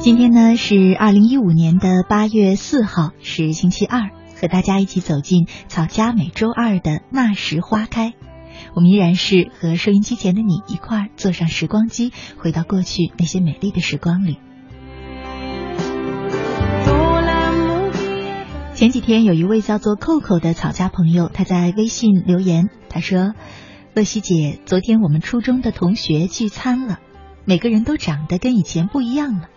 今天呢是二零一五年的八月四号，是星期二，和大家一起走进草家每周二的那时花开。我们依然是和收音机前的你一块儿坐上时光机，回到过去那些美丽的时光里。前几天有一位叫做扣扣的草家朋友，他在微信留言，他说：“乐西姐，昨天我们初中的同学聚餐了，每个人都长得跟以前不一样了。”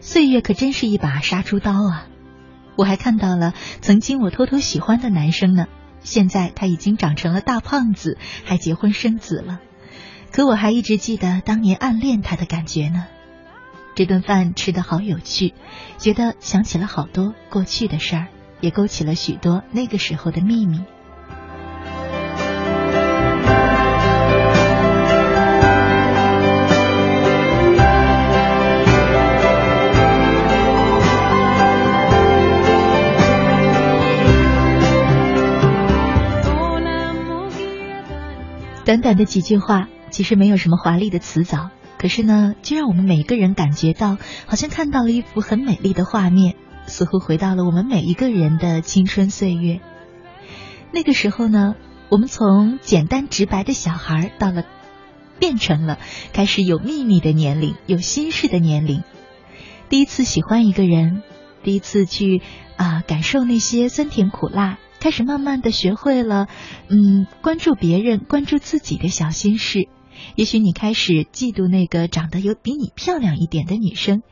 岁月可真是一把杀猪刀啊！我还看到了曾经我偷偷喜欢的男生呢，现在他已经长成了大胖子，还结婚生子了。可我还一直记得当年暗恋他的感觉呢。这顿饭吃得好有趣，觉得想起了好多过去的事儿，也勾起了许多那个时候的秘密。短短的几句话，其实没有什么华丽的词藻，可是呢，却让我们每一个人感觉到，好像看到了一幅很美丽的画面，似乎回到了我们每一个人的青春岁月。那个时候呢，我们从简单直白的小孩，到了变成了开始有秘密的年龄，有心事的年龄。第一次喜欢一个人，第一次去啊感受那些酸甜苦辣。开始慢慢的学会了，嗯，关注别人，关注自己的小心事。也许你开始嫉妒那个长得有比你漂亮一点的女生，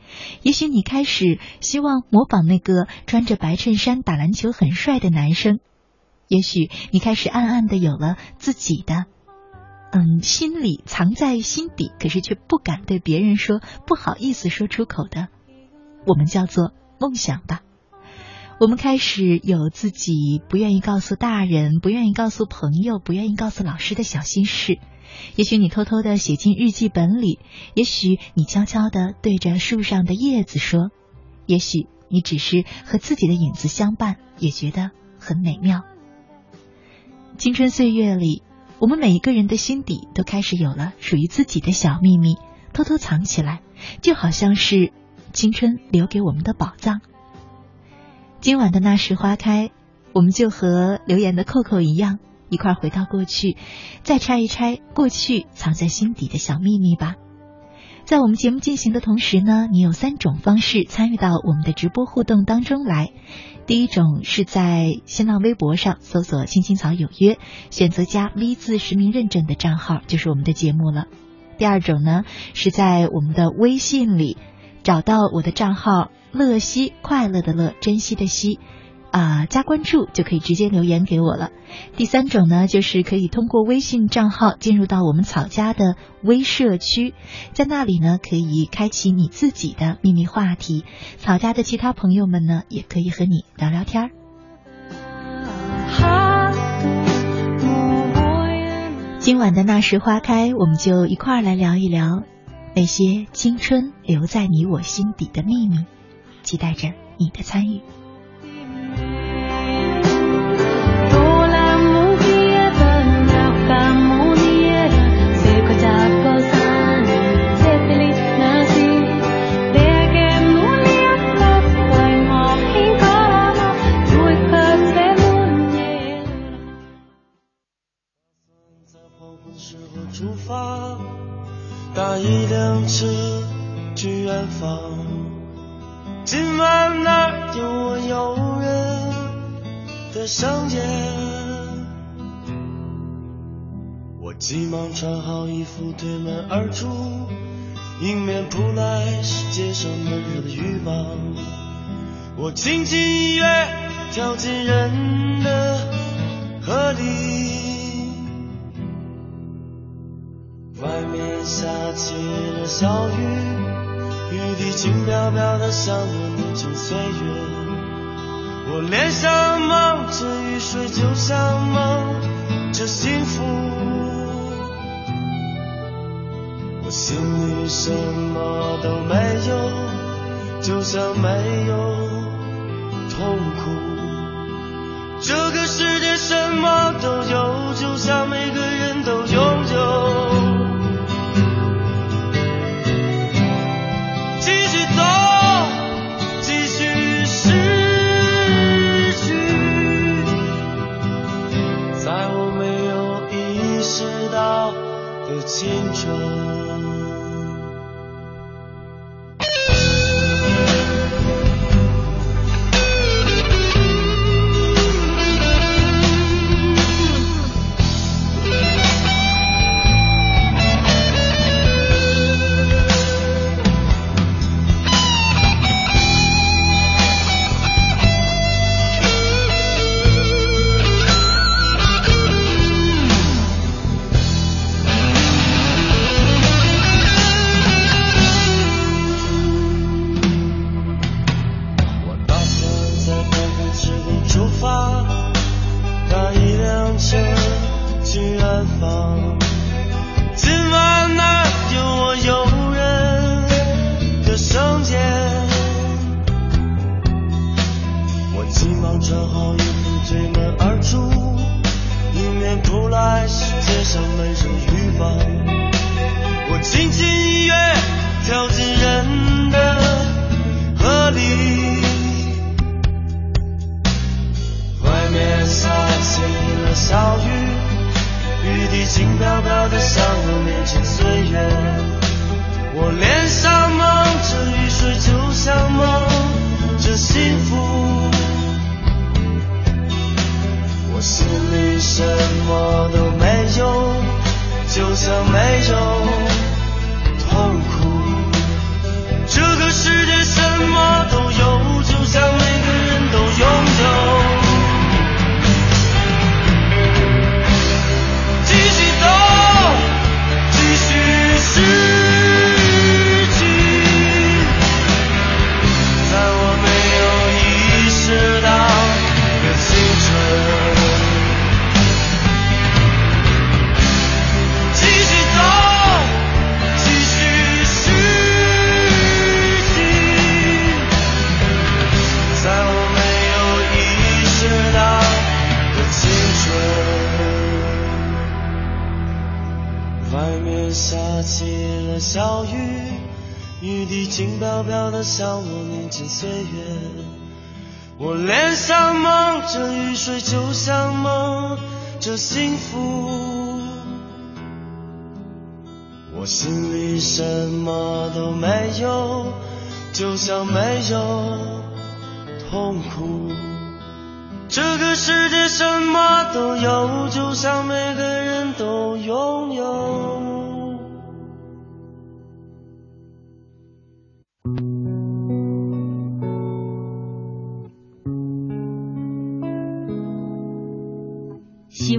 也许你开始希望模仿那个穿着白衬衫打篮球很帅的男生，也许你开始暗暗的有了自己的，嗯，心里藏在心底，可是却不敢对别人说，不好意思说出口的，我们叫做梦想吧。我们开始有自己不愿意告诉大人、不愿意告诉朋友、不愿意告诉老师的小心事。也许你偷偷的写进日记本里，也许你悄悄的对着树上的叶子说，也许你只是和自己的影子相伴，也觉得很美妙。青春岁月里，我们每一个人的心底都开始有了属于自己的小秘密，偷偷藏起来，就好像是青春留给我们的宝藏。今晚的那时花开，我们就和留言的扣扣一样，一块回到过去，再拆一拆过去藏在心底的小秘密吧。在我们节目进行的同时呢，你有三种方式参与到我们的直播互动当中来。第一种是在新浪微博上搜索“青青草有约”，选择加 V 字实名认证的账号，就是我们的节目了。第二种呢，是在我们的微信里找到我的账号。乐西，快乐的乐，珍惜的惜，啊，加关注就可以直接留言给我了。第三种呢，就是可以通过微信账号进入到我们草家的微社区，在那里呢，可以开启你自己的秘密话题，草家的其他朋友们呢，也可以和你聊聊天儿。今晚的那时花开，我们就一块儿来聊一聊那些青春留在你我心底的秘密。期待着你的参与。搭一辆车去远方。今晚那有我诱人的香烟，我急忙穿好衣服推门而出，迎面扑来是街上闷热的欲望。我轻轻一跃跳进人的河里，外面下起了小雨。雨滴轻飘飘的，像我年轻岁月。我脸上冒着雨水，就像蒙着幸福。我心里什么都没有，就像没有烟酒我的伤痛，年轻岁月。我脸上蒙着雨水，就像蒙着幸福。我心里什么都没有，就像没有。的小雨，雨滴轻飘飘的向我年轻岁月。我脸上蒙着雨水，就像蒙着幸福。我心里什么都没有，就像没有痛苦。这个世界什么都有，就像每个人都拥有。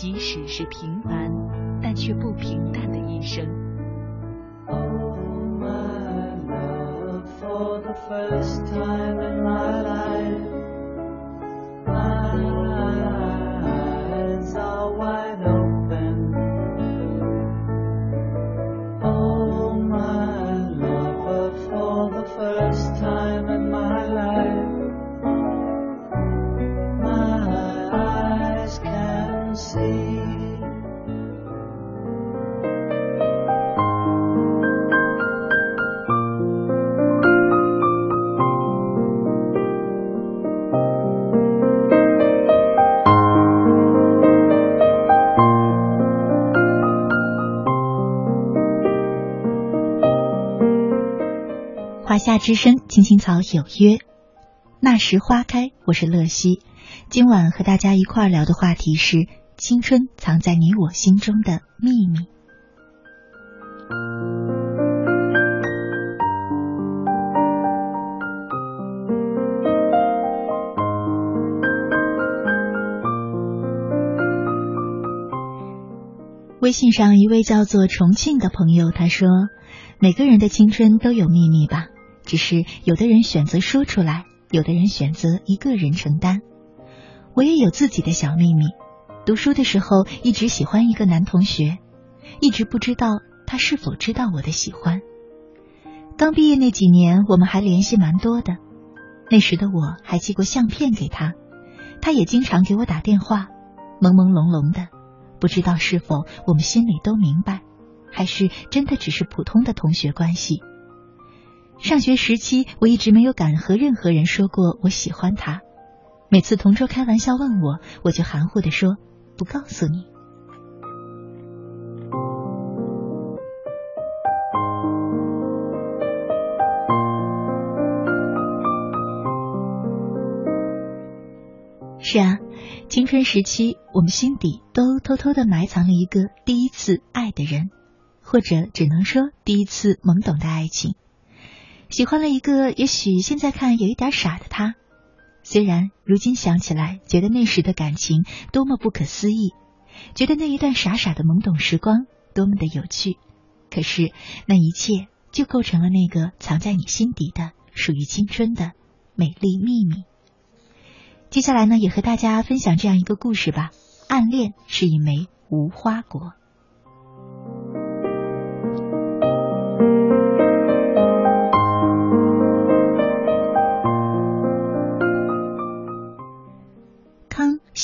即使是平凡但却不平之声，青青草有约。那时花开，我是乐西。今晚和大家一块儿聊的话题是青春藏在你我心中的秘密。微信上一位叫做重庆的朋友，他说：“每个人的青春都有秘密吧。”只是有的人选择说出来，有的人选择一个人承担。我也有自己的小秘密。读书的时候一直喜欢一个男同学，一直不知道他是否知道我的喜欢。刚毕业那几年，我们还联系蛮多的。那时的我还寄过相片给他，他也经常给我打电话，朦朦胧胧的，不知道是否我们心里都明白，还是真的只是普通的同学关系。上学时期，我一直没有敢和任何人说过我喜欢他。每次同桌开玩笑问我，我就含糊的说不告诉你。是啊，青春时期，我们心底都偷偷的埋藏了一个第一次爱的人，或者只能说第一次懵懂的爱情。喜欢了一个也许现在看有一点傻的他，虽然如今想起来觉得那时的感情多么不可思议，觉得那一段傻傻的懵懂时光多么的有趣，可是那一切就构成了那个藏在你心底的属于青春的美丽秘密。接下来呢，也和大家分享这样一个故事吧。暗恋是一枚无花果。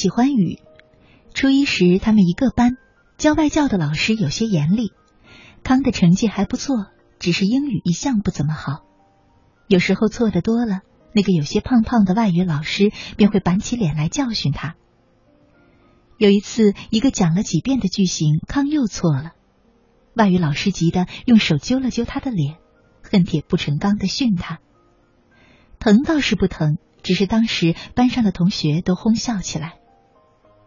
喜欢雨。初一时，他们一个班，教外教的老师有些严厉。康的成绩还不错，只是英语一向不怎么好。有时候错的多了，那个有些胖胖的外语老师便会板起脸来教训他。有一次，一个讲了几遍的句型，康又错了，外语老师急得用手揪了揪他的脸，恨铁不成钢的训他。疼倒是不疼，只是当时班上的同学都哄笑起来。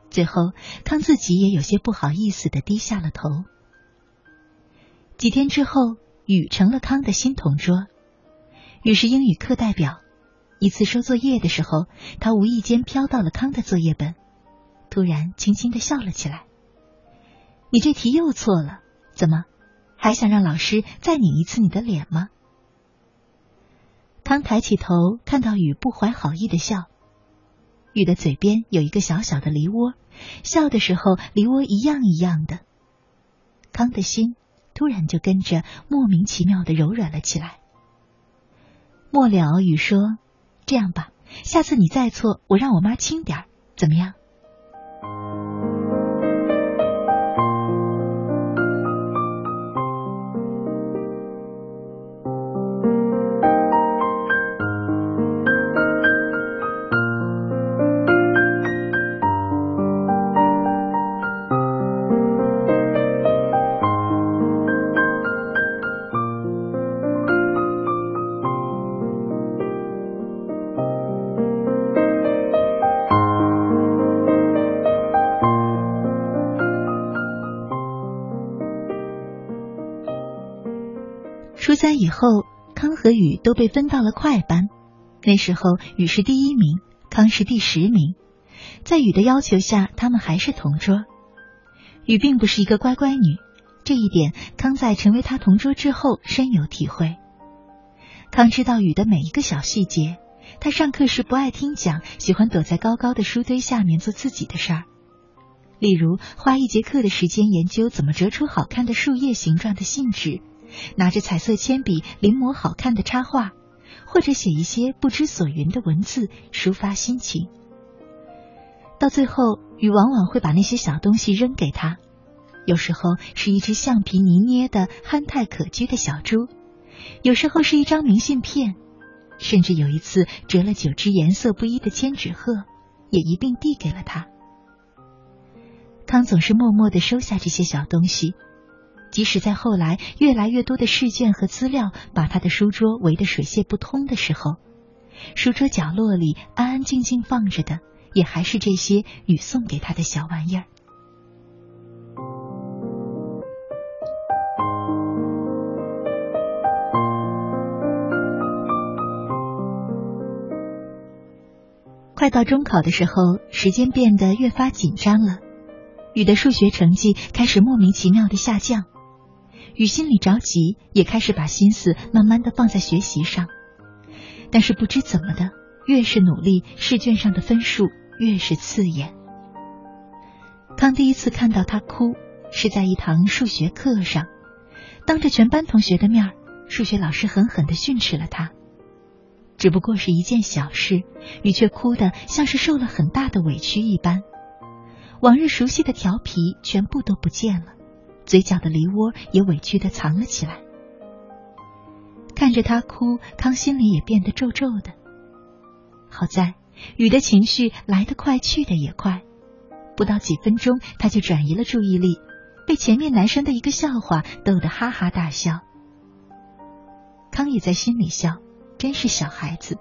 最后，康自己也有些不好意思的低下了头。几天之后，雨成了康的新同桌。雨是英语课代表。一次收作业的时候，他无意间飘到了康的作业本，突然轻轻的笑了起来：“你这题又错了，怎么？还想让老师再拧一次你的脸吗？康抬起头，看到雨不怀好意的笑。雨的嘴边有一个小小的梨窝，笑的时候梨窝一样一样的。康的心突然就跟着莫名其妙的柔软了起来。末了，雨说：“这样吧，下次你再错，我让我妈轻点儿，怎么样？”后，康和宇都被分到了快班。那时候，宇是第一名，康是第十名。在宇的要求下，他们还是同桌。宇并不是一个乖乖女，这一点康在成为他同桌之后深有体会。康知道宇的每一个小细节，他上课时不爱听讲，喜欢躲在高高的书堆下面做自己的事儿，例如花一节课的时间研究怎么折出好看的树叶形状的信纸。拿着彩色铅笔临摹好看的插画，或者写一些不知所云的文字抒发心情。到最后，雨往往会把那些小东西扔给他，有时候是一只橡皮泥捏的憨态可掬的小猪，有时候是一张明信片，甚至有一次折了九只颜色不一的千纸鹤，也一并递给了他。康总是默默的收下这些小东西。即使在后来越来越多的试卷和资料把他的书桌围得水泄不通的时候，书桌角落里安安静静放着的，也还是这些雨送给他的小玩意儿。快到中考的时候，时间变得越发紧张了，雨的数学成绩开始莫名其妙的下降。雨心里着急，也开始把心思慢慢的放在学习上。但是不知怎么的，越是努力，试卷上的分数越是刺眼。康第一次看到他哭，是在一堂数学课上，当着全班同学的面，数学老师狠狠的训斥了他。只不过是一件小事，雨却哭得像是受了很大的委屈一般，往日熟悉的调皮全部都不见了。嘴角的梨窝也委屈的藏了起来。看着他哭，康心里也变得皱皱的。好在雨的情绪来得快，去的也快，不到几分钟，他就转移了注意力，被前面男生的一个笑话逗得哈哈大笑。康也在心里笑，真是小孩子。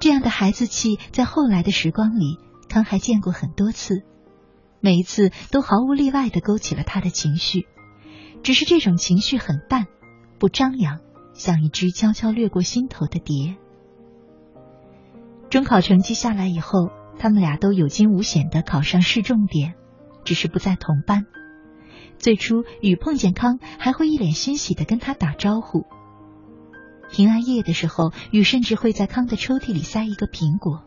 这样的孩子气，在后来的时光里，康还见过很多次。每一次都毫无例外的勾起了他的情绪，只是这种情绪很淡，不张扬，像一只悄悄掠过心头的蝶。中考成绩下来以后，他们俩都有惊无险的考上市重点，只是不在同班。最初，雨碰见康还会一脸欣喜的跟他打招呼。平安夜的时候，雨甚至会在康的抽屉里塞一个苹果。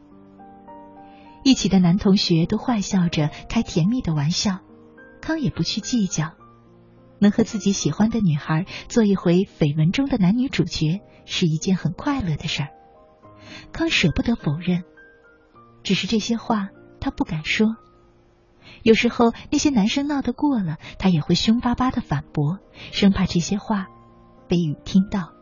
一起的男同学都坏笑着开甜蜜的玩笑，康也不去计较，能和自己喜欢的女孩做一回绯闻中的男女主角是一件很快乐的事儿。康舍不得否认，只是这些话他不敢说。有时候那些男生闹得过了，他也会凶巴巴的反驳，生怕这些话被雨听到。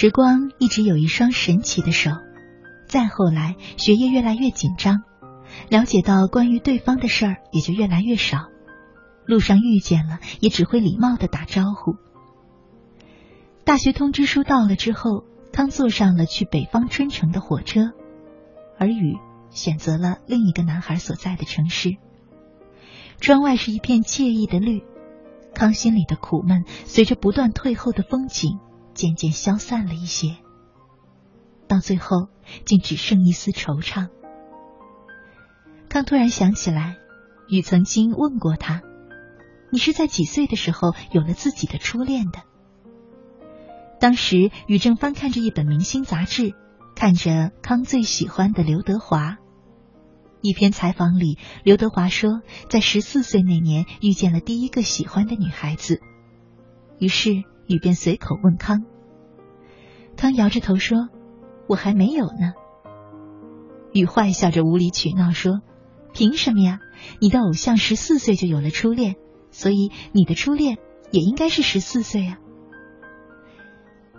时光一直有一双神奇的手，再后来学业越来越紧张，了解到关于对方的事儿也就越来越少，路上遇见了也只会礼貌的打招呼。大学通知书到了之后，康坐上了去北方春城的火车，而雨选择了另一个男孩所在的城市。窗外是一片惬意的绿，康心里的苦闷随着不断退后的风景渐渐消散了一些，到最后竟只剩一丝惆怅。康突然想起来，雨曾经问过他：“你是在几岁的时候有了自己的初恋的？”当时雨正翻看着一本明星杂志，看着康最喜欢的刘德华。一篇采访里，刘德华说，在十四岁那年遇见了第一个喜欢的女孩子。于是雨便随口问康，康摇着头说：“我还没有呢。”雨坏笑着无理取闹说：“凭什么呀？你的偶像十四岁就有了初恋，所以你的初恋也应该是十四岁啊。”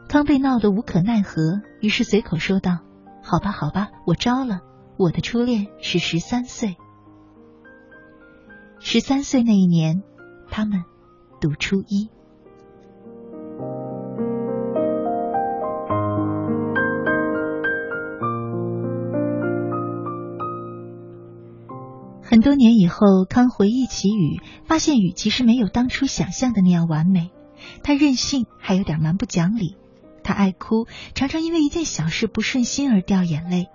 康被闹得无可奈何，于是随口说道：“好吧，好吧，我招了。”我的初恋是十三岁，十三岁那一年，他们读初一。很多年以后，康回忆起雨，发现雨其实没有当初想象的那样完美。他任性，还有点蛮不讲理。他爱哭，常常因为一件小事不顺心而掉眼泪。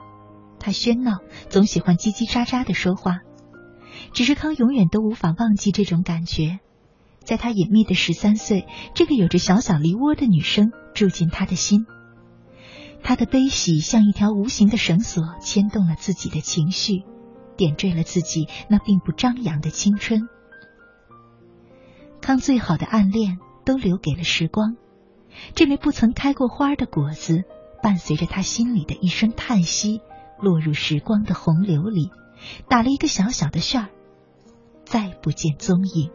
他喧闹，总喜欢叽叽喳喳的说话。只是康永远都无法忘记这种感觉，在他隐秘的十三岁，这个有着小小梨窝的女生住进他的心。他的悲喜像一条无形的绳索，牵动了自己的情绪，点缀了自己那并不张扬的青春。康最好的暗恋都留给了时光，这枚不曾开过花的果子，伴随着他心里的一声叹息。落入时光的洪流里，打了一个小小的旋儿，再不见踪影。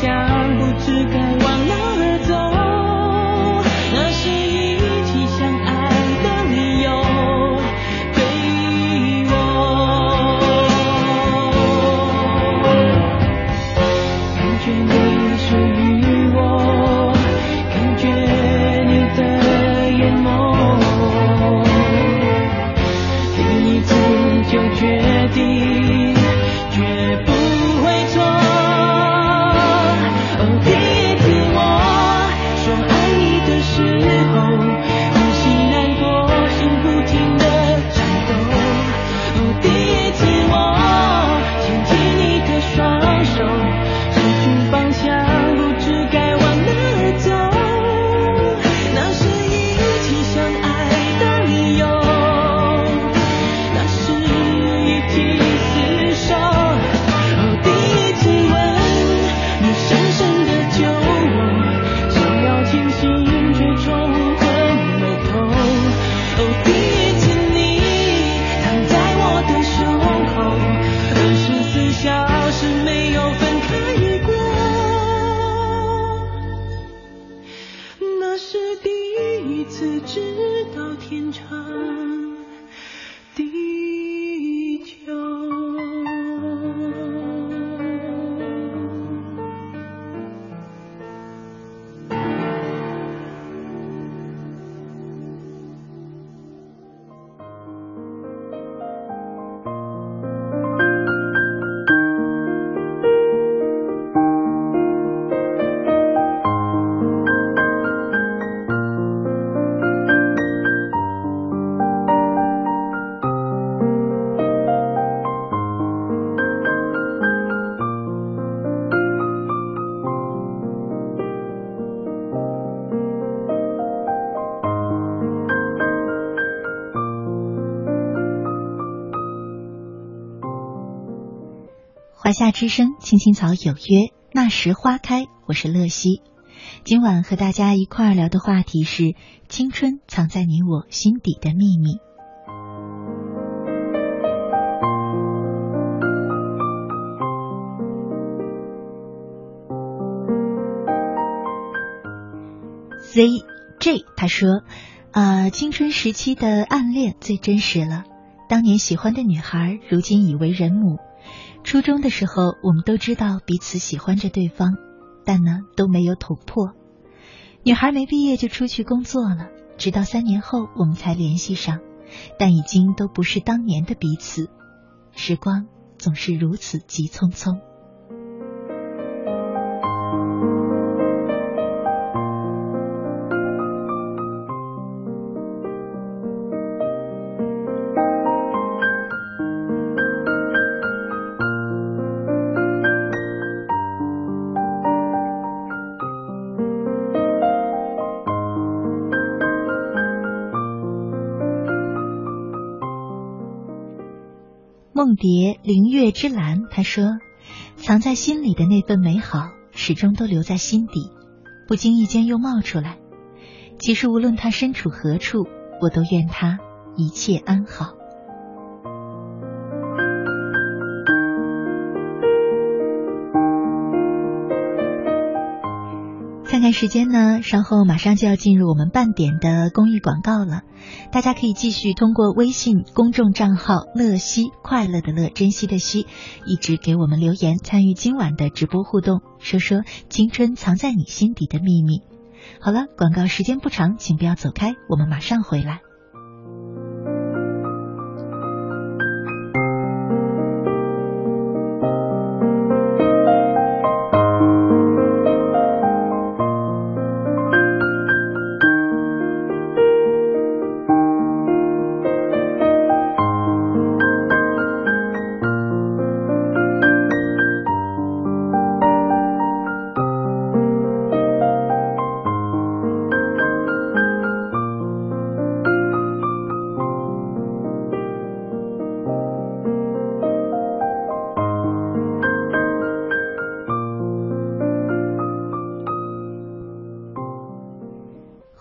想不知该夏之声，青青草有约，那时花开。我是乐西，今晚和大家一块儿聊的话题是青春藏在你我心底的秘密。ZJ 他说：“啊，青春时期的暗恋最真实了，当年喜欢的女孩，如今已为人母。”初中的时候，我们都知道彼此喜欢着对方，但呢都没有捅破。女孩没毕业就出去工作了，直到三年后我们才联系上，但已经都不是当年的彼此。时光总是如此急匆匆。蝶灵月之蓝，他说：“藏在心里的那份美好，始终都留在心底，不经意间又冒出来。其实无论他身处何处，我都愿他一切安好。”时间呢，稍后马上就要进入我们半点的公益广告了。大家可以继续通过微信公众账号“乐西快乐的乐珍惜的惜”，一直给我们留言，参与今晚的直播互动，说说青春藏在你心底的秘密。好了，广告时间不长，请不要走开，我们马上回来。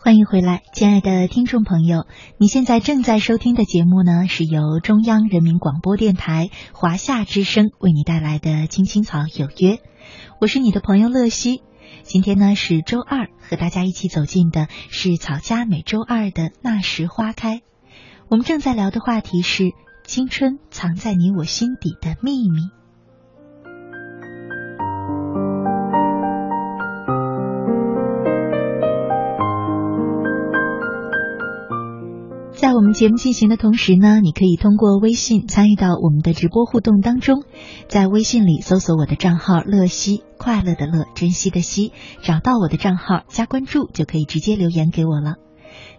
欢迎回来，亲爱的听众朋友，你现在正在收听的节目呢，是由中央人民广播电台华夏之声为你带来的《青青草有约》，我是你的朋友乐西。今天呢是周二，和大家一起走进的是草家每周二的那时花开。我们正在聊的话题是青春藏在你我心底的秘密。在我们节目进行的同时呢，你可以通过微信参与到我们的直播互动当中，在微信里搜索我的账号“乐西快乐的乐珍惜的惜”，找到我的账号加关注就可以直接留言给我了。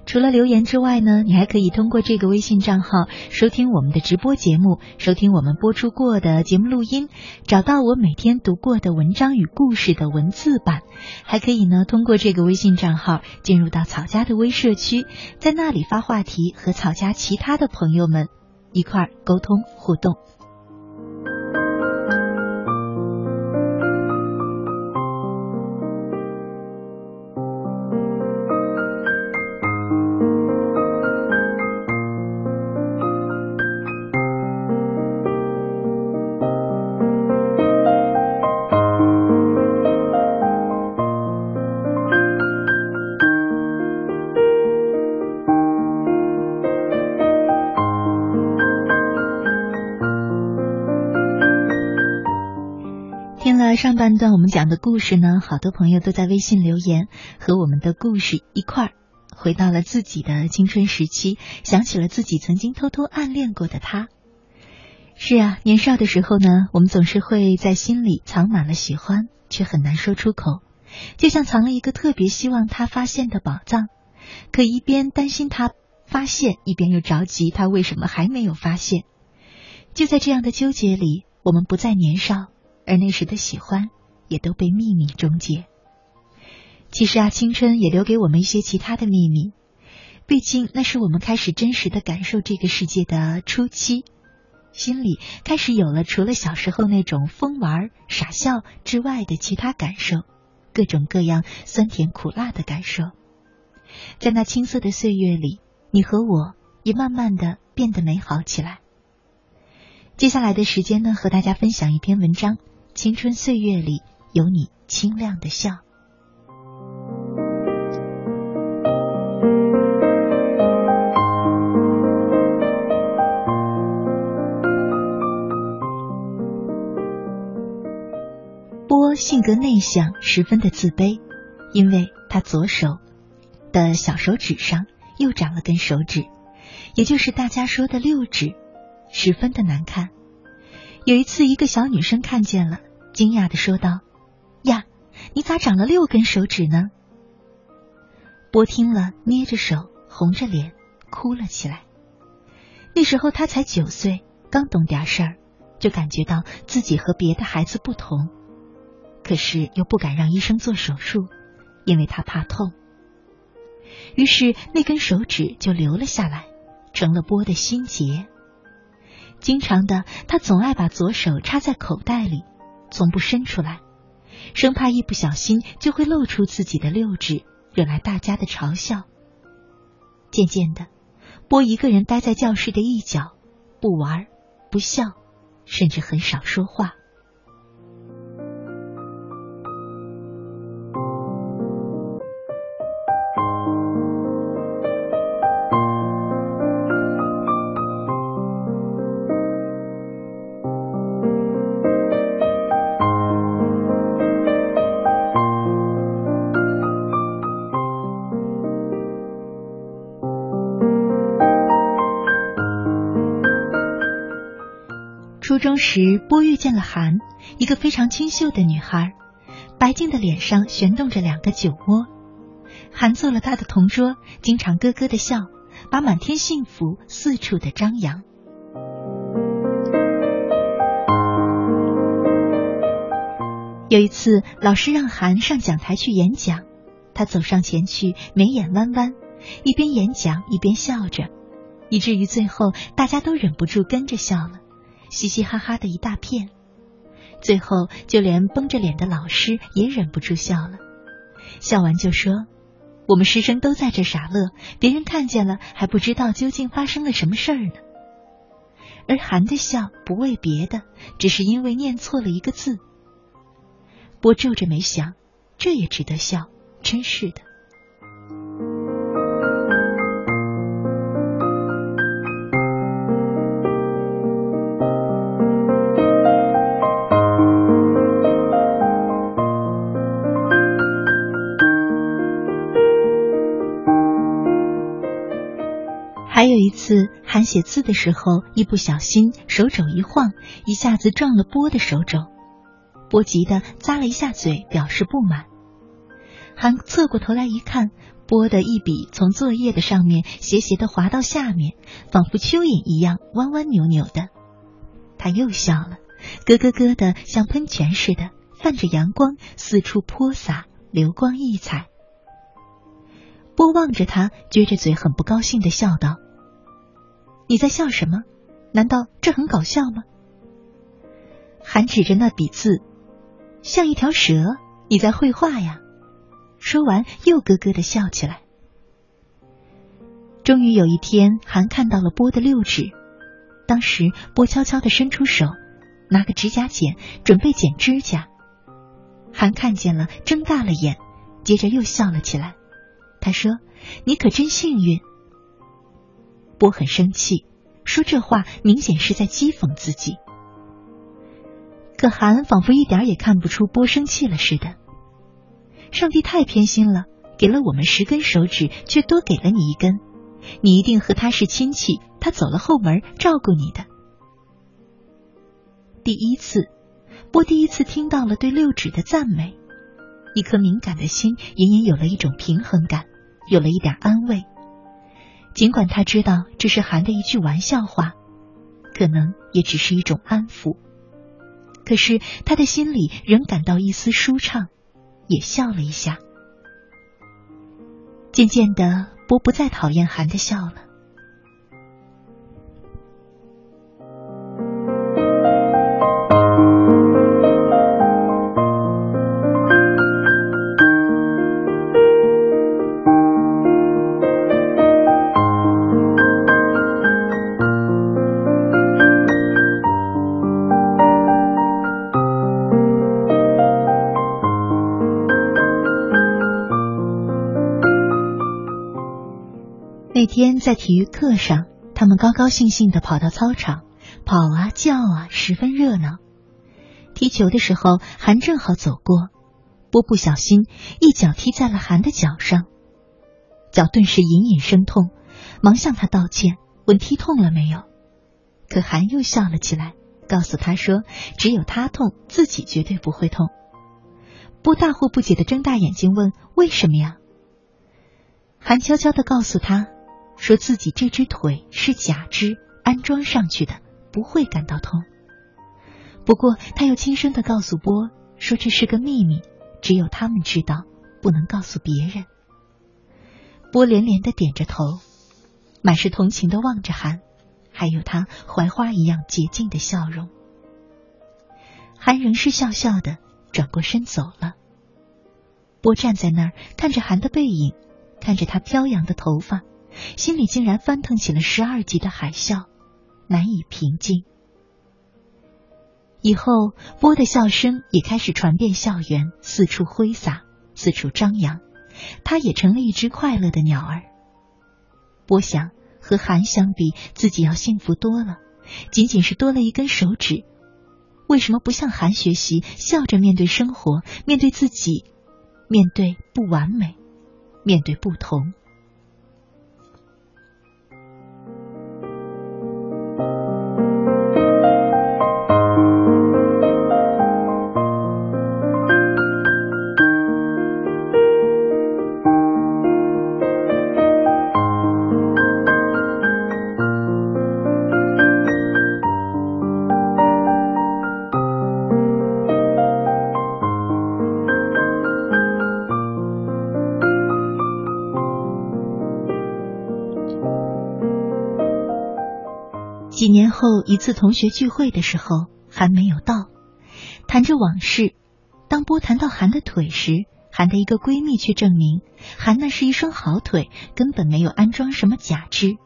除了留言之外呢，你还可以通过这个微信账号收听我们的直播节目，收听我们播出过的节目录音，找到我每天读过的文章与故事的文字版，还可以呢通过这个微信账号进入到草家的微社区，在那里发话题和草家其他的朋友们一块儿沟通互动。上半段我们讲的故事呢，好多朋友都在微信留言，和我们的故事一块儿回到了自己的青春时期，想起了自己曾经偷偷暗恋过的他。是啊，年少的时候呢，我们总是会在心里藏满了喜欢，却很难说出口，就像藏了一个特别希望他发现的宝藏，可一边担心他发现，一边又着急他为什么还没有发现。就在这样的纠结里，我们不再年少。而那时的喜欢也都被秘密终结。其实啊，青春也留给我们一些其他的秘密，毕竟那是我们开始真实的感受这个世界的初期，心里开始有了除了小时候那种疯玩傻笑之外的其他感受，各种各样酸甜苦辣的感受。在那青涩的岁月里，你和我也慢慢的变得美好起来。接下来的时间呢，和大家分享一篇文章。青春岁月里有你清亮的笑。波性格内向，十分的自卑，因为他左手的小手指上又长了根手指，也就是大家说的六指，十分的难看。有一次，一个小女生看见了。惊讶的说道：“呀，你咋长了六根手指呢？”波听了，捏着手，红着脸，哭了起来。那时候他才九岁，刚懂点事儿，就感觉到自己和别的孩子不同，可是又不敢让医生做手术，因为他怕痛。于是那根手指就留了下来，成了波的心结。经常的，他总爱把左手插在口袋里。从不伸出来，生怕一不小心就会露出自己的六指，惹来大家的嘲笑。渐渐的，波一个人待在教室的一角，不玩，不笑，甚至很少说话。时，波遇见了韩，一个非常清秀的女孩，白净的脸上悬动着两个酒窝。韩做了他的同桌，经常咯咯的笑，把满天幸福四处的张扬。有一次，老师让韩上讲台去演讲，他走上前去，眉眼弯弯，一边演讲一边笑着，以至于最后大家都忍不住跟着笑了。嘻嘻哈哈的一大片，最后就连绷着脸的老师也忍不住笑了。笑完就说：“我们师生都在这傻乐，别人看见了还不知道究竟发生了什么事儿呢。”而韩的笑不为别的，只是因为念错了一个字。波皱着眉想：这也值得笑？真是的。有一次，韩写字的时候一不小心手肘一晃，一下子撞了波的手肘，波急得咂了一下嘴，表示不满。韩侧过头来一看，波的一笔从作业的上面斜斜的滑到下面，仿佛蚯蚓一样弯弯扭扭的。他又笑了，咯咯咯的像喷泉似的，泛着阳光，四处泼洒，流光溢彩。波望着他，撅着嘴，很不高兴的笑道：“你在笑什么？难道这很搞笑吗？”韩指着那笔字，像一条蛇。你在绘画呀？说完，又咯咯的笑起来。终于有一天，韩看到了波的六指。当时，波悄悄的伸出手，拿个指甲剪，准备剪指甲。韩看见了，睁大了眼，接着又笑了起来。他说：“你可真幸运。”波很生气，说这话明显是在讥讽自己。可韩仿佛一点也看不出波生气了似的。上帝太偏心了，给了我们十根手指，却多给了你一根。你一定和他是亲戚，他走了后门照顾你的。第一次，波第一次听到了对六指的赞美，一颗敏感的心隐隐有了一种平衡感，有了一点安慰。尽管他知道这是韩的一句玩笑话，可能也只是一种安抚。可是他的心里仍感到一丝舒畅，也笑了一下。渐渐的，波不再讨厌韩的笑了。天在体育课上，他们高高兴兴的跑到操场，跑啊叫啊，十分热闹。踢球的时候，韩正好走过，波不小心一脚踢在了韩的脚上，脚顿时隐隐生痛，忙向他道歉，问踢痛了没有。可韩又笑了起来，告诉他说：“只有他痛，自己绝对不会痛。”波大惑不解的睁大眼睛问：“为什么呀？”韩悄悄的告诉他。说自己这只腿是假肢安装上去的，不会感到痛。不过他又轻声的告诉波说这是个秘密，只有他们知道，不能告诉别人。波连连的点着头，满是同情的望着韩，还有他槐花一样洁净的笑容。韩仍是笑笑的转过身走了。波站在那儿看着韩的背影，看着他飘扬的头发。心里竟然翻腾起了十二级的海啸，难以平静。以后，波的笑声也开始传遍校园，四处挥洒，四处张扬。他也成了一只快乐的鸟儿。波想，和韩相比，自己要幸福多了。仅仅是多了一根手指，为什么不向韩学习，笑着面对生活，面对自己，面对不完美，面对不同？一次同学聚会的时候，韩没有到，谈着往事。当波谈到韩的腿时，韩的一个闺蜜却证明，韩那是一双好腿，根本没有安装什么假肢。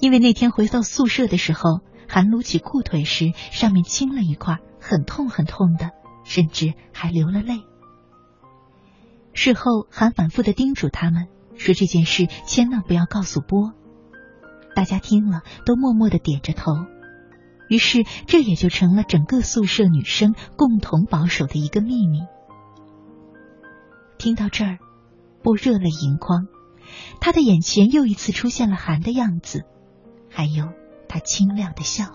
因为那天回到宿舍的时候，韩撸起裤腿时，上面青了一块，很痛很痛的，甚至还流了泪。事后，韩反复的叮嘱他们说这件事千万不要告诉波。大家听了，都默默的点着头。于是，这也就成了整个宿舍女生共同保守的一个秘密。听到这儿，波热泪盈眶，他的眼前又一次出现了寒的样子，还有他清亮的笑。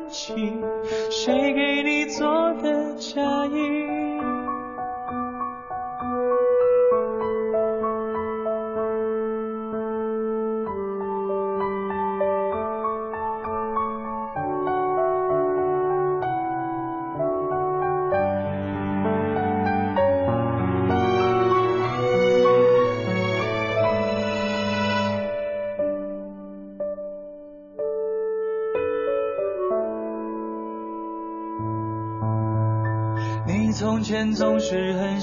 情？谁给你做的嫁衣？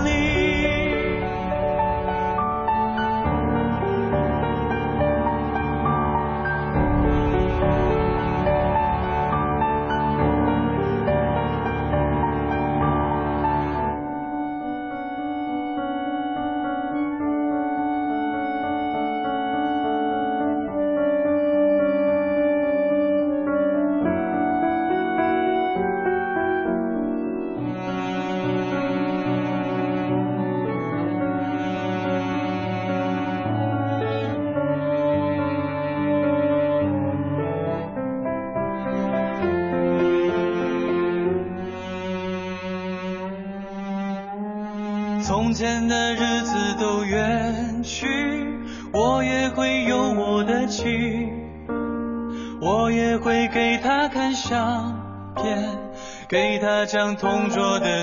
里同桌的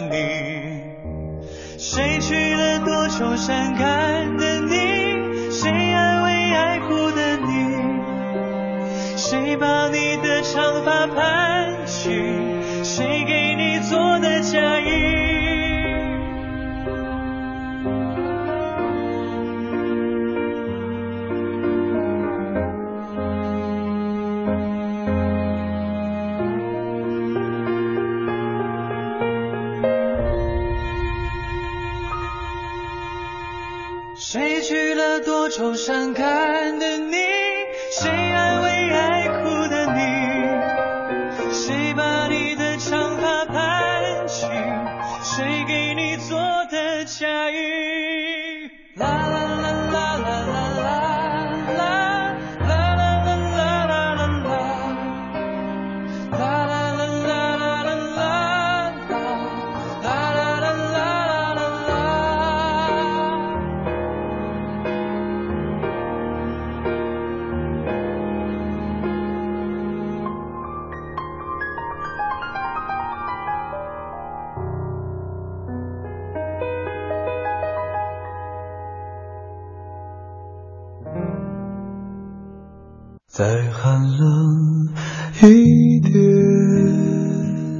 谁娶了多愁善感的你，谁安慰爱哭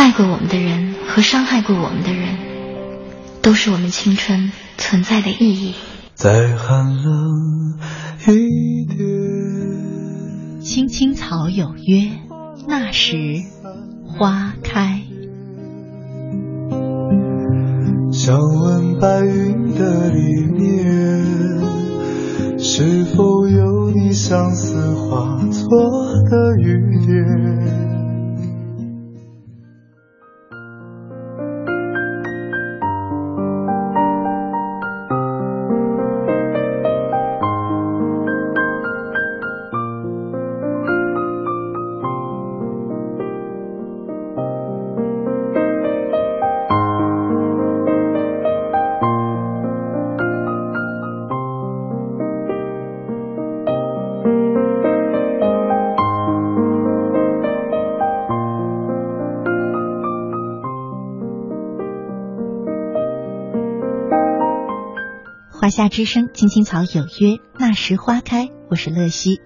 爱过我们的人和伤害过我们的人都是我们青春存在的意义。再寒冷一点青青草有约那时花开。想问白云的里面是否有你相思化作的雨点夏之声，青青草有约，那时花开。我是乐西，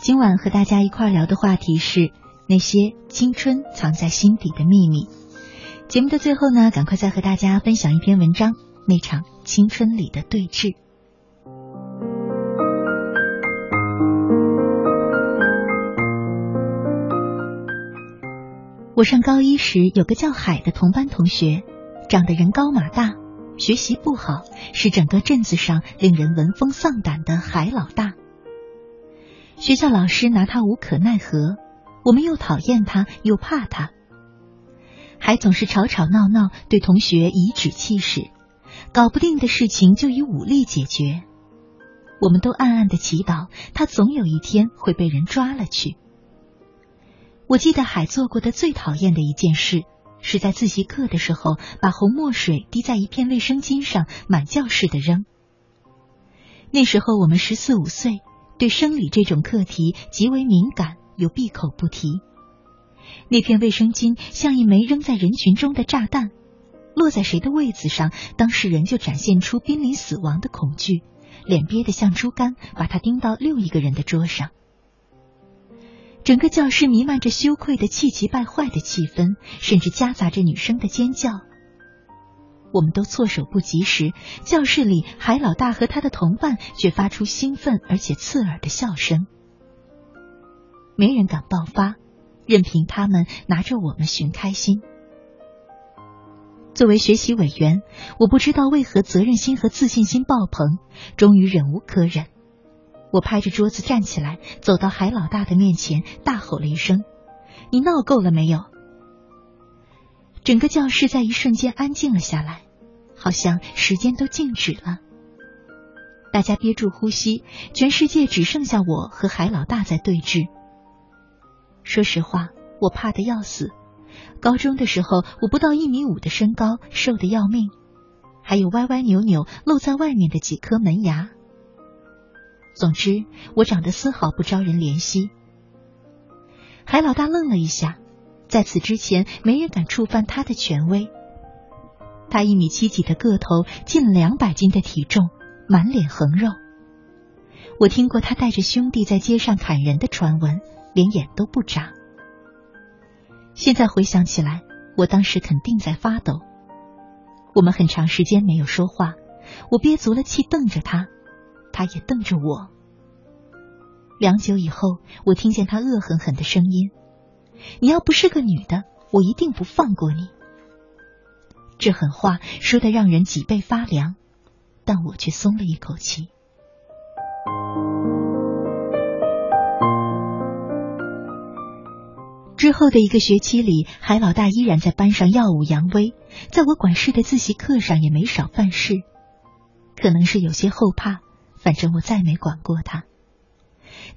今晚和大家一块聊的话题是那些青春藏在心底的秘密。节目的最后呢，赶快再和大家分享一篇文章，那场青春里的对峙。我上高一时，有个叫海的同班同学，长得人高马大。学习不好，是整个镇子上令人闻风丧胆的海老大。学校老师拿他无可奈何，我们又讨厌他又怕他，还总是吵吵闹闹，对同学颐指气使，搞不定的事情就以武力解决。我们都暗暗的祈祷，他总有一天会被人抓了去。我记得海做过的最讨厌的一件事。是在自习课的时候，把红墨水滴在一片卫生巾上，满教室的扔。那时候我们十四五岁，对生理这种课题极为敏感，又闭口不提。那片卫生巾像一枚扔在人群中的炸弹，落在谁的位子上，当事人就展现出濒临死亡的恐惧，脸憋得像猪肝，把它钉到另一个人的桌上。整个教室弥漫着羞愧的气急败坏的气氛，甚至夹杂着女生的尖叫。我们都措手不及时，教室里海老大和他的同伴却发出兴奋而且刺耳的笑声。没人敢爆发，任凭他们拿着我们寻开心。作为学习委员，我不知道为何责任心和自信心爆棚，终于忍无可忍。我拍着桌子站起来，走到海老大的面前，大吼了一声：“你闹够了没有？”整个教室在一瞬间安静了下来，好像时间都静止了。大家憋住呼吸，全世界只剩下我和海老大在对峙。说实话，我怕的要死。高中的时候，我不到一米五的身高，瘦的要命，还有歪歪扭扭露在外面的几颗门牙。总之，我长得丝毫不招人怜惜。海老大愣了一下，在此之前，没人敢触犯他的权威。他一米七几的个头，近两百斤的体重，满脸横肉。我听过他带着兄弟在街上砍人的传闻，连眼都不眨。现在回想起来，我当时肯定在发抖。我们很长时间没有说话，我憋足了气瞪着他。他也瞪着我。良久以后，我听见他恶狠狠的声音：“你要不是个女的，我一定不放过你。”这狠话说的让人脊背发凉，但我却松了一口气。之后的一个学期里，海老大依然在班上耀武扬威，在我管事的自习课上也没少犯事，可能是有些后怕。反正我再没管过他。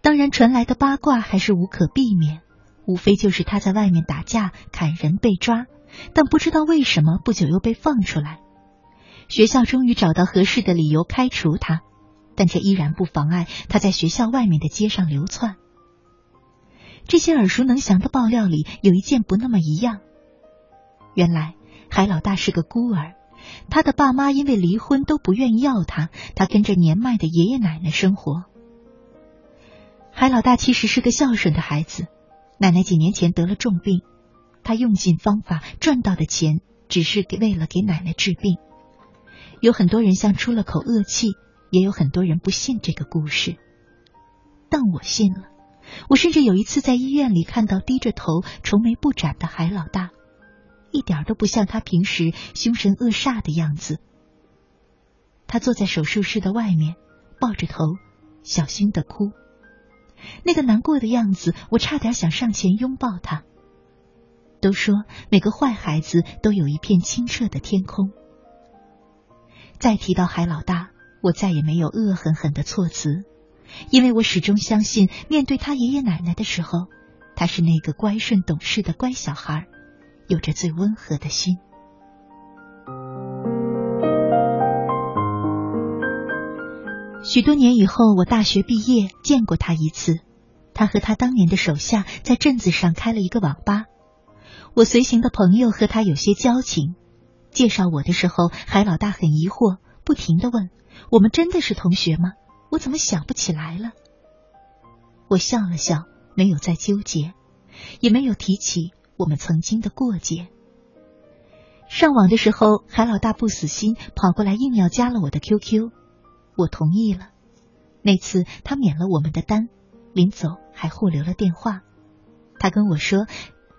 当然，传来的八卦还是无可避免，无非就是他在外面打架、砍人被抓，但不知道为什么不久又被放出来。学校终于找到合适的理由开除他，但却依然不妨碍他在学校外面的街上流窜。这些耳熟能详的爆料里，有一件不那么一样。原来海老大是个孤儿。他的爸妈因为离婚都不愿意要他，他跟着年迈的爷爷奶奶生活。海老大其实是个孝顺的孩子，奶奶几年前得了重病，他用尽方法赚到的钱只是给为了给奶奶治病。有很多人像出了口恶气，也有很多人不信这个故事，但我信了。我甚至有一次在医院里看到低着头、愁眉不展的海老大。一点都不像他平时凶神恶煞的样子，他坐在手术室的外面，抱着头，小心的哭。那个难过的样子，我差点想上前拥抱他。都说每个坏孩子都有一片清澈的天空。再提到海老大，我再也没有恶狠狠的措辞，因为我始终相信，面对他爷爷奶奶的时候，他是那个乖顺懂事的乖小孩，有着最温和的心。许多年以后，我大学毕业见过他一次，他和他当年的手下在镇子上开了一个网吧。我随行的朋友和他有些交情，介绍我的时候，海老大很疑惑，不停的问：“我们真的是同学吗？我怎么想不起来了？”我笑了笑，没有再纠结，也没有提起我们曾经的过节。上网的时候，海老大不死心，跑过来硬要加了我的 QQ，我同意了。那次他免了我们的单，临走还互留了电话。他跟我说。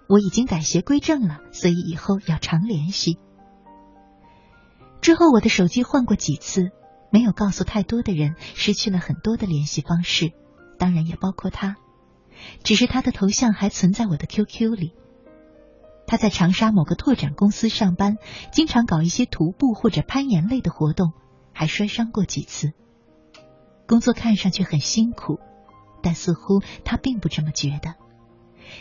我已经改邪归正了，所以以后要常联系。之后我的手机换过几次，没有告诉太多的人，失去了很多的联系方式，当然也包括他。只是他的头像还存在我的 QQ 里。他在长沙某个拓展公司上班，经常搞一些徒步或者攀岩类的活动，还摔伤过几次。工作看上去很辛苦，但似乎他并不这么觉得。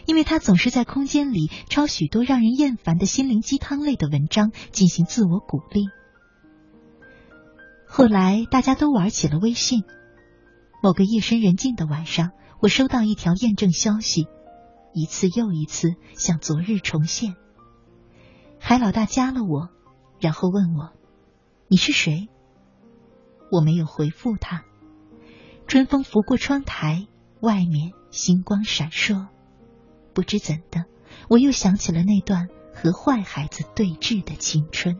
因为他总是在空间里抄许多让人厌烦的心灵鸡汤类的文章进行自我鼓励。后来大家都玩起了微信。某个夜深人静的晚上，我收到一条验证消息，一次又一次像昨日重现。海老大加了我，然后问我：“你是谁？”我没有回复他。春风拂过窗台，外面星光闪烁。不知怎的，我又想起了那段和坏孩子对峙的青春。